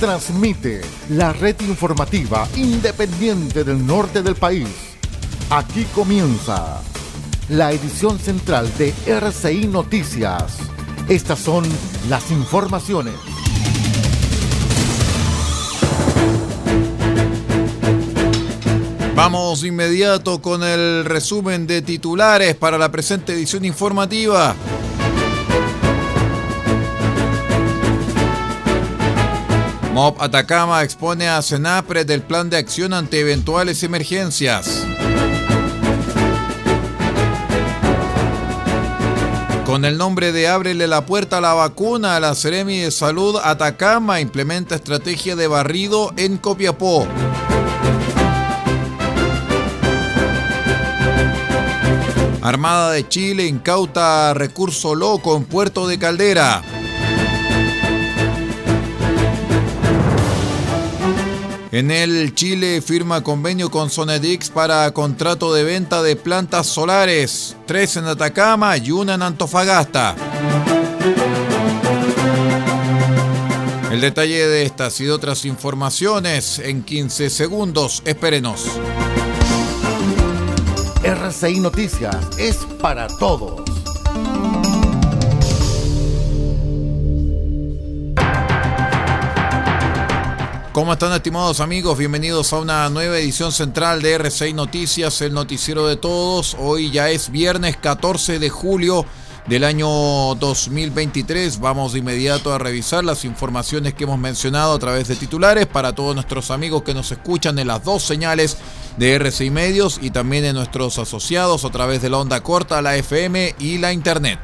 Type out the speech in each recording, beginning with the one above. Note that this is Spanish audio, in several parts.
transmite la red informativa independiente del norte del país. Aquí comienza la edición central de RCI Noticias. Estas son las informaciones. Vamos inmediato con el resumen de titulares para la presente edición informativa. MOB Atacama expone a Senapre del plan de acción ante eventuales emergencias. Con el nombre de Ábrele la puerta a la vacuna, la Seremi de Salud Atacama implementa estrategia de barrido en Copiapó. Armada de Chile incauta recurso loco en Puerto de Caldera. En el Chile firma convenio con Sonedix para contrato de venta de plantas solares, tres en Atacama y una en Antofagasta. El detalle de estas y de otras informaciones en 15 segundos. Espérenos. RCI Noticias es para todos. ¿Cómo están estimados amigos? Bienvenidos a una nueva edición central de R6 Noticias, el noticiero de todos. Hoy ya es viernes 14 de julio del año 2023. Vamos de inmediato a revisar las informaciones que hemos mencionado a través de titulares para todos nuestros amigos que nos escuchan en las dos señales de R6 Medios y también en nuestros asociados a través de la onda corta, la FM y la Internet.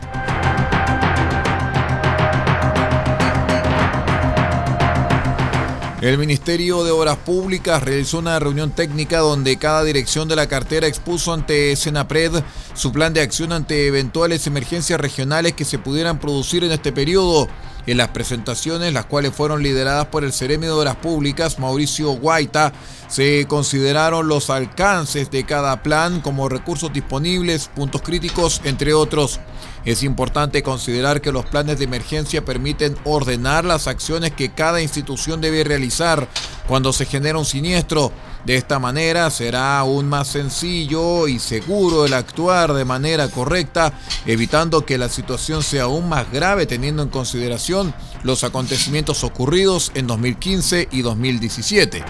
El Ministerio de Obras Públicas realizó una reunión técnica donde cada dirección de la cartera expuso ante Senapred su plan de acción ante eventuales emergencias regionales que se pudieran producir en este periodo. En las presentaciones, las cuales fueron lideradas por el Ceremi de Obras Públicas, Mauricio Guaita, se consideraron los alcances de cada plan como recursos disponibles, puntos críticos, entre otros. Es importante considerar que los planes de emergencia permiten ordenar las acciones que cada institución debe realizar cuando se genera un siniestro. De esta manera será aún más sencillo y seguro el actuar de manera correcta, evitando que la situación sea aún más grave teniendo en consideración los acontecimientos ocurridos en 2015 y 2017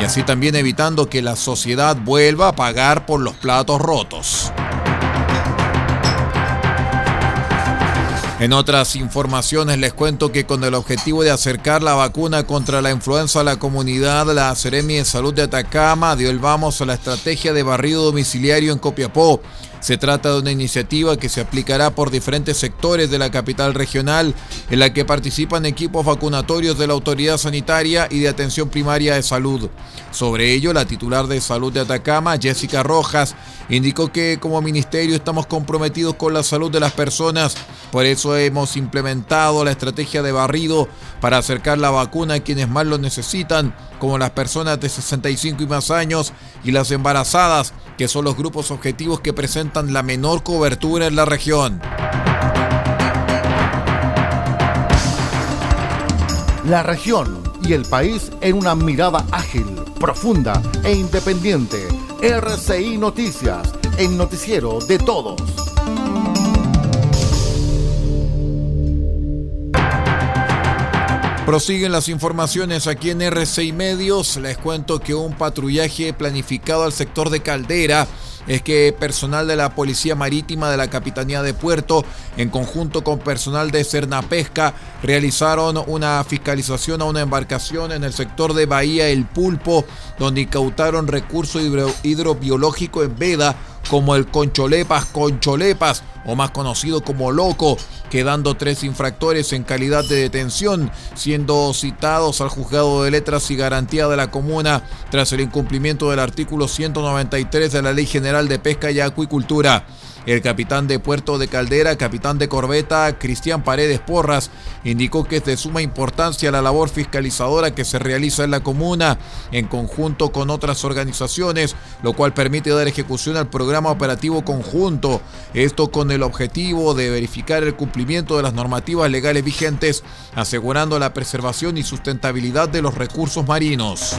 y así también evitando que la sociedad vuelva a pagar por los platos rotos. En otras informaciones les cuento que con el objetivo de acercar la vacuna contra la influenza a la comunidad, la Seremi de Salud de Atacama dio el vamos a la estrategia de barrido domiciliario en Copiapó. Se trata de una iniciativa que se aplicará por diferentes sectores de la capital regional, en la que participan equipos vacunatorios de la autoridad sanitaria y de atención primaria de salud. Sobre ello, la titular de salud de Atacama, Jessica Rojas, indicó que como ministerio estamos comprometidos con la salud de las personas, por eso hemos implementado la estrategia de barrido para acercar la vacuna a quienes más lo necesitan, como las personas de 65 y más años y las embarazadas, que son los grupos objetivos que presentan la menor cobertura en la región. La región y el país en una mirada ágil, profunda e independiente. RCI Noticias, el noticiero de todos. Prosiguen las informaciones aquí en RCI Medios. Les cuento que un patrullaje planificado al sector de Caldera es que personal de la Policía Marítima de la Capitanía de Puerto, en conjunto con personal de Cernapesca, realizaron una fiscalización a una embarcación en el sector de Bahía El Pulpo, donde incautaron recurso hidrobiológico en veda como el Concholepas Concholepas, o más conocido como Loco, quedando tres infractores en calidad de detención, siendo citados al juzgado de letras y garantía de la comuna tras el incumplimiento del artículo 193 de la Ley General de Pesca y Acuicultura. El capitán de Puerto de Caldera, capitán de corbeta, Cristian Paredes Porras, indicó que es de suma importancia la labor fiscalizadora que se realiza en la comuna en conjunto con otras organizaciones, lo cual permite dar ejecución al programa operativo conjunto. Esto con el objetivo de verificar el cumplimiento de las normativas legales vigentes, asegurando la preservación y sustentabilidad de los recursos marinos.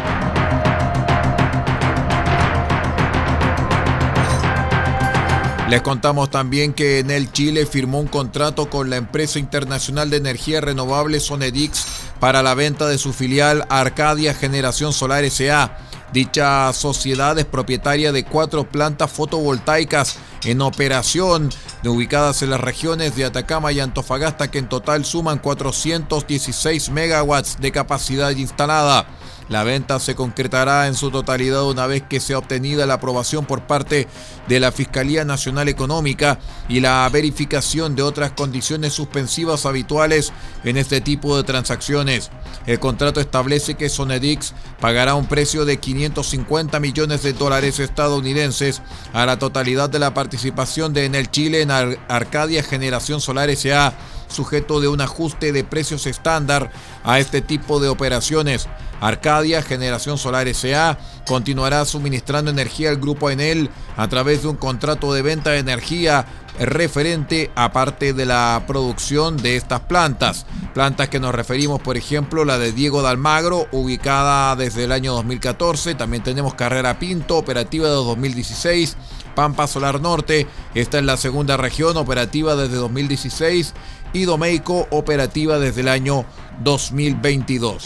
Les contamos también que en el Chile firmó un contrato con la empresa internacional de energía renovable Sonedix para la venta de su filial Arcadia Generación Solar SA. Dicha sociedad es propietaria de cuatro plantas fotovoltaicas en operación, ubicadas en las regiones de Atacama y Antofagasta, que en total suman 416 megawatts de capacidad instalada. La venta se concretará en su totalidad una vez que sea obtenida la aprobación por parte de la Fiscalía Nacional Económica y la verificación de otras condiciones suspensivas habituales en este tipo de transacciones. El contrato establece que Sonedix pagará un precio de 550 millones de dólares estadounidenses a la totalidad de la participación de Enel Chile en Arcadia Generación Solar S.A., sujeto de un ajuste de precios estándar a este tipo de operaciones. Arcadia Generación Solar S.A. continuará suministrando energía al grupo Enel a través de un contrato de venta de energía referente a parte de la producción de estas plantas. Plantas que nos referimos, por ejemplo, la de Diego Dalmagro, ubicada desde el año 2014. También tenemos Carrera Pinto, operativa de 2016. Pampa Solar Norte, esta es la segunda región, operativa desde 2016. Y Domeico, operativa desde el año 2022.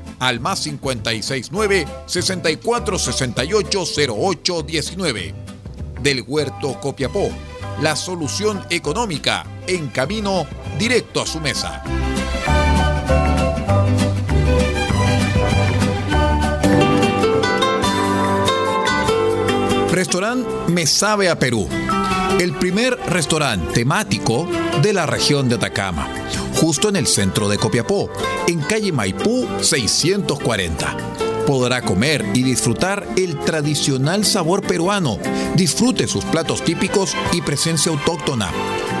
al más 569 64 68 08 19. Del Huerto Copiapó, la solución económica en camino directo a su mesa. Restaurante Me Sabe a Perú. El primer restaurante temático de la región de Atacama justo en el centro de Copiapó, en calle Maipú 640. Podrá comer y disfrutar el tradicional sabor peruano. Disfrute sus platos típicos y presencia autóctona.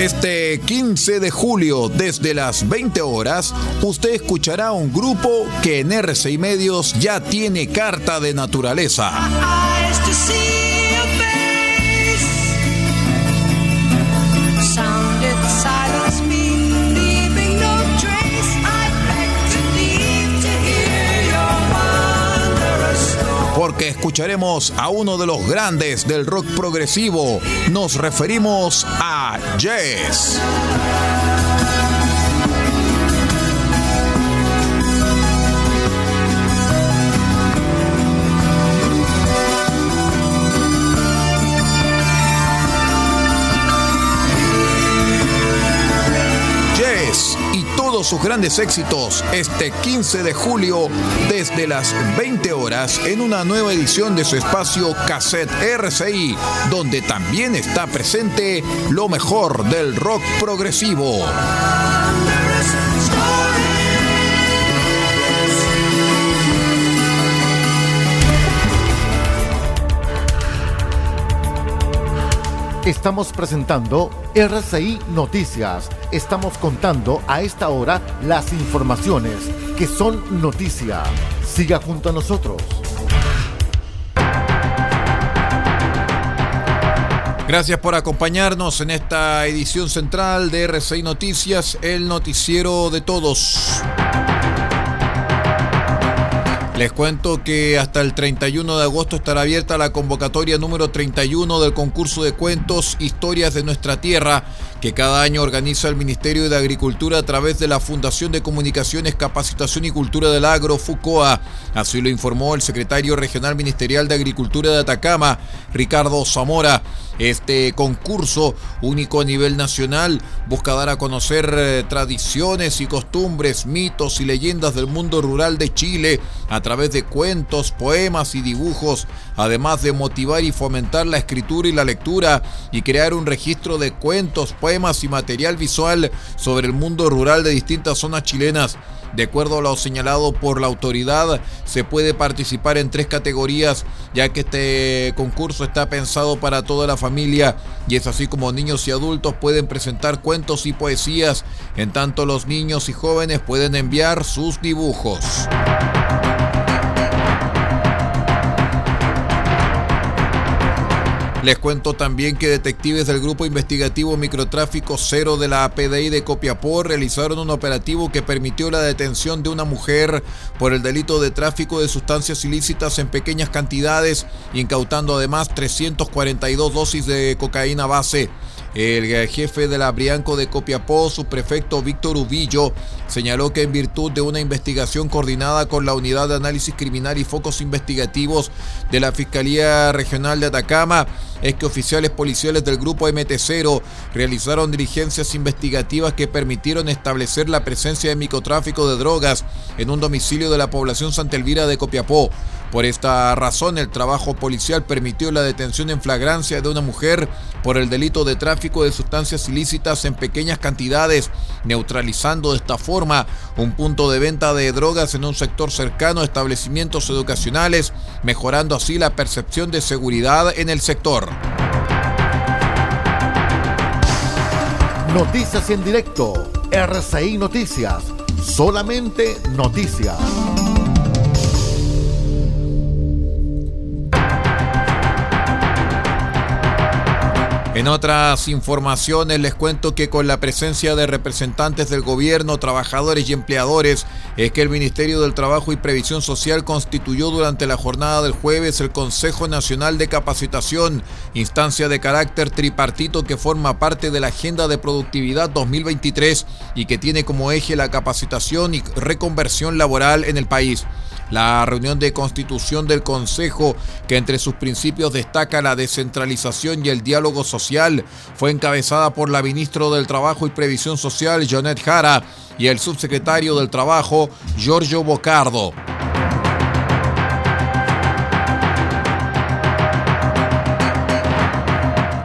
Este 15 de julio, desde las 20 horas, usted escuchará un grupo que en RCI Medios ya tiene carta de naturaleza. Porque escucharemos a uno de los grandes del rock progresivo. Nos referimos a Jess. Sus grandes éxitos este 15 de julio desde las 20 horas en una nueva edición de su espacio Cassette RCI, donde también está presente lo mejor del rock progresivo. Estamos presentando RCI Noticias. Estamos contando a esta hora las informaciones que son noticia. Siga junto a nosotros. Gracias por acompañarnos en esta edición central de RCI Noticias, el noticiero de todos. Les cuento que hasta el 31 de agosto estará abierta la convocatoria número 31 del concurso de cuentos Historias de nuestra Tierra, que cada año organiza el Ministerio de Agricultura a través de la Fundación de Comunicaciones, Capacitación y Cultura del Agro, FUCOA. Así lo informó el secretario regional ministerial de Agricultura de Atacama, Ricardo Zamora. Este concurso, único a nivel nacional, busca dar a conocer eh, tradiciones y costumbres, mitos y leyendas del mundo rural de Chile a través de cuentos, poemas y dibujos, además de motivar y fomentar la escritura y la lectura y crear un registro de cuentos, poemas y material visual sobre el mundo rural de distintas zonas chilenas. De acuerdo a lo señalado por la autoridad, se puede participar en tres categorías, ya que este concurso está pensado para toda la familia y es así como niños y adultos pueden presentar cuentos y poesías, en tanto los niños y jóvenes pueden enviar sus dibujos. Les cuento también que detectives del Grupo Investigativo Microtráfico Cero de la APDI de Copiapó realizaron un operativo que permitió la detención de una mujer por el delito de tráfico de sustancias ilícitas en pequeñas cantidades, incautando además 342 dosis de cocaína base. El jefe de la Brianco de Copiapó, su prefecto Víctor Ubillo, señaló que en virtud de una investigación coordinada con la Unidad de Análisis Criminal y Focos Investigativos de la Fiscalía Regional de Atacama, es que oficiales policiales del grupo MT0 realizaron diligencias investigativas que permitieron establecer la presencia de microtráfico de drogas en un domicilio de la población Santa Elvira de Copiapó. Por esta razón, el trabajo policial permitió la detención en flagrancia de una mujer por el delito de tráfico de sustancias ilícitas en pequeñas cantidades, neutralizando de esta forma un punto de venta de drogas en un sector cercano a establecimientos educacionales, mejorando así la percepción de seguridad en el sector. Noticias en directo, RCI Noticias, solamente noticias. En otras informaciones les cuento que con la presencia de representantes del gobierno, trabajadores y empleadores, es que el Ministerio del Trabajo y Previsión Social constituyó durante la jornada del jueves el Consejo Nacional de Capacitación, instancia de carácter tripartito que forma parte de la Agenda de Productividad 2023 y que tiene como eje la capacitación y reconversión laboral en el país. La reunión de constitución del Consejo, que entre sus principios destaca la descentralización y el diálogo social, fue encabezada por la ministra del Trabajo y Previsión Social, Janet Jara, y el subsecretario del Trabajo, Giorgio Bocardo.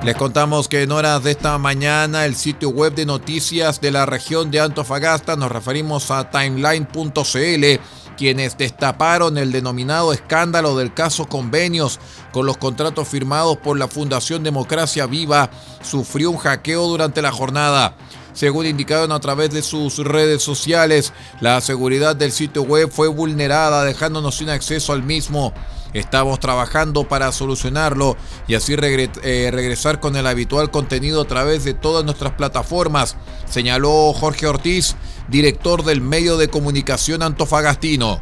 Les contamos que en horas de esta mañana el sitio web de noticias de la región de Antofagasta, nos referimos a timeline.cl, quienes destaparon el denominado escándalo del caso convenios con los contratos firmados por la Fundación Democracia Viva, sufrió un hackeo durante la jornada. Según indicaron a través de sus redes sociales, la seguridad del sitio web fue vulnerada, dejándonos sin acceso al mismo. Estamos trabajando para solucionarlo y así eh, regresar con el habitual contenido a través de todas nuestras plataformas, señaló Jorge Ortiz, director del medio de comunicación antofagastino.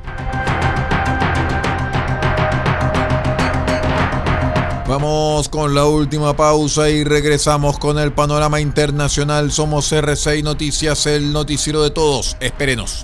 Vamos con la última pausa y regresamos con el panorama internacional. Somos R6 Noticias, el noticiero de todos. Espérenos.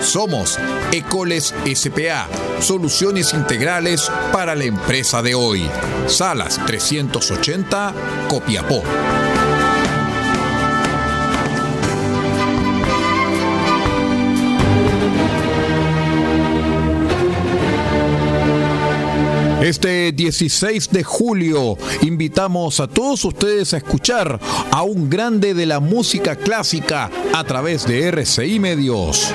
somos Ecoles SPA, soluciones integrales para la empresa de hoy. Salas 380, Copiapó. Este 16 de julio invitamos a todos ustedes a escuchar a un grande de la música clásica a través de RCI Medios.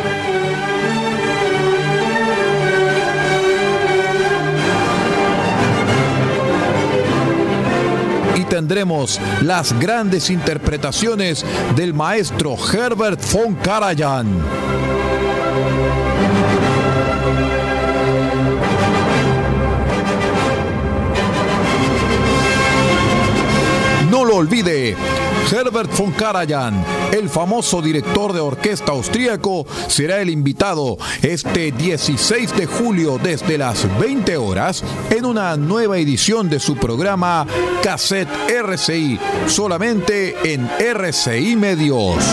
Tendremos las grandes interpretaciones del maestro Herbert von Karajan. No lo olvide, Herbert von Karajan, el famoso director de orquesta austríaco, será el invitado este 16 de julio desde las 20 horas en una nueva edición de su programa Cassette RCI, solamente en RCI Medios.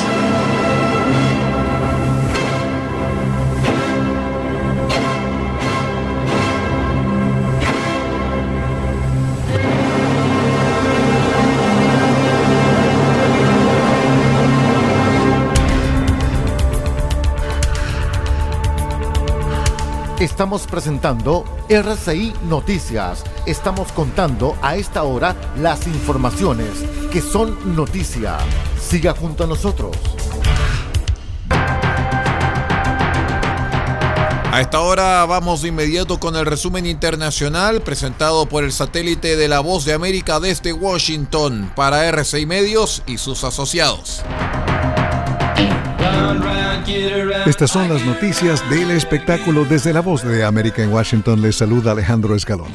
Estamos presentando RCI Noticias. Estamos contando a esta hora las informaciones que son noticia. Siga junto a nosotros. A esta hora vamos de inmediato con el resumen internacional presentado por el satélite de la Voz de América desde Washington para RCI Medios y sus asociados. Estas son las noticias del espectáculo desde la voz de América en Washington. Les saluda Alejandro Escalón.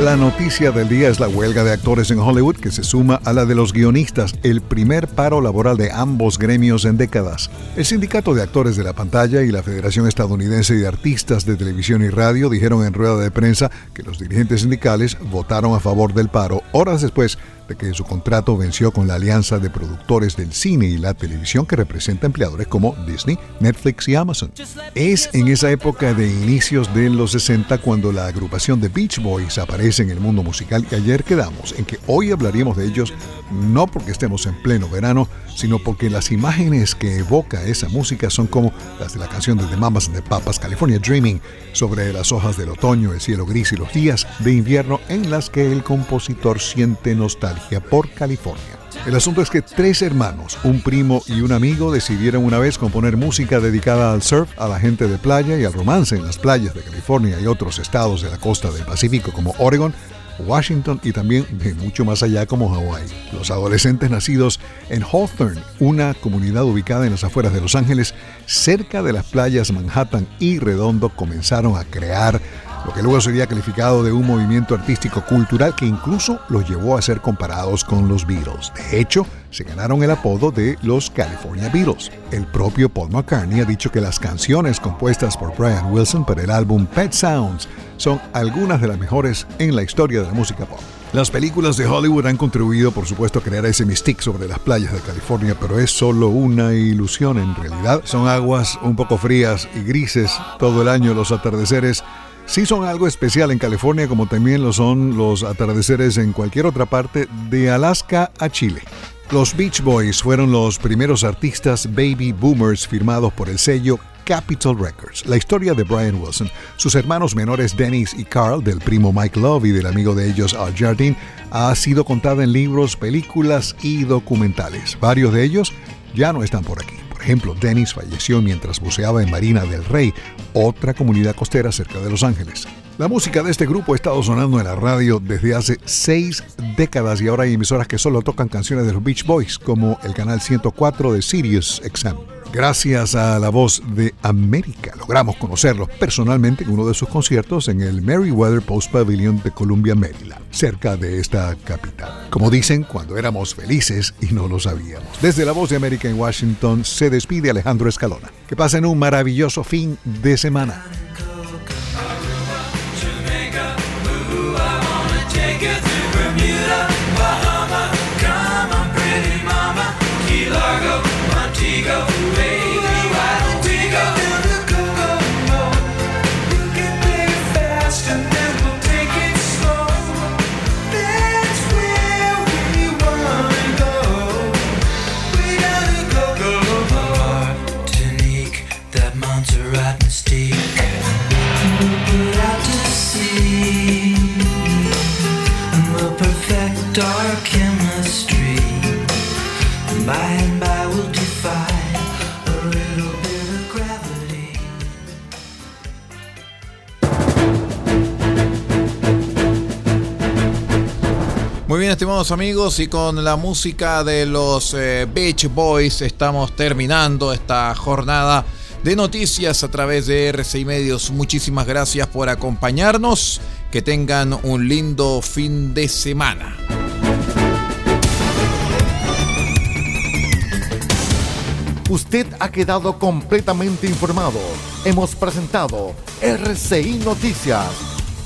La noticia del día es la huelga de actores en Hollywood que se suma a la de los guionistas, el primer paro laboral de ambos gremios en décadas. El Sindicato de Actores de la Pantalla y la Federación Estadounidense de Artistas de Televisión y Radio dijeron en rueda de prensa que los dirigentes sindicales votaron a favor del paro horas después de que su contrato venció con la alianza de productores del cine y la televisión que representa empleadores como Disney, Netflix y Amazon. Es en esa época de inicios de los 60 cuando la agrupación de Beach Boys aparece en el mundo musical y ayer quedamos en que hoy hablaríamos de ellos no porque estemos en pleno verano, sino porque las imágenes que evoca esa música son como las de la canción de The Mamas the Papas, California Dreaming, sobre las hojas del otoño, el cielo gris y los días de invierno en las que el compositor siente nostalgia por California. El asunto es que tres hermanos, un primo y un amigo, decidieron una vez componer música dedicada al surf, a la gente de playa y al romance en las playas de California y otros estados de la costa del Pacífico como Oregon, Washington y también de mucho más allá como Hawái. Los adolescentes nacidos en Hawthorne, una comunidad ubicada en las afueras de Los Ángeles, cerca de las playas Manhattan y Redondo, comenzaron a crear lo que luego sería calificado de un movimiento artístico cultural que incluso los llevó a ser comparados con los Beatles. De hecho, se ganaron el apodo de los California Beatles. El propio Paul McCartney ha dicho que las canciones compuestas por Brian Wilson para el álbum Pet Sounds son algunas de las mejores en la historia de la música pop. Las películas de Hollywood han contribuido, por supuesto, a crear ese mystique sobre las playas de California, pero es solo una ilusión en realidad. Son aguas un poco frías y grises todo el año los atardeceres sí son algo especial en California como también lo son los atardeceres en cualquier otra parte de Alaska a Chile. Los Beach Boys fueron los primeros artistas baby boomers firmados por el sello Capitol Records. La historia de Brian Wilson, sus hermanos menores Dennis y Carl, del primo Mike Love y del amigo de ellos Al Jardine, ha sido contada en libros, películas y documentales. Varios de ellos ya no están por aquí. Por ejemplo, Dennis falleció mientras buceaba en Marina del Rey, otra comunidad costera cerca de Los Ángeles. La música de este grupo ha estado sonando en la radio desde hace seis décadas y ahora hay emisoras que solo tocan canciones de los Beach Boys, como el canal 104 de Sirius XM. Gracias a la voz de América logramos conocerlos personalmente en uno de sus conciertos en el Meriwether Post Pavilion de Columbia, Maryland, cerca de esta capital. Como dicen, cuando éramos felices y no lo sabíamos. Desde la voz de América en Washington se despide Alejandro Escalona. Que pasen un maravilloso fin de semana. Estimados amigos, y con la música de los eh, Beach Boys estamos terminando esta jornada de noticias a través de RCI Medios. Muchísimas gracias por acompañarnos. Que tengan un lindo fin de semana. Usted ha quedado completamente informado. Hemos presentado RCI Noticias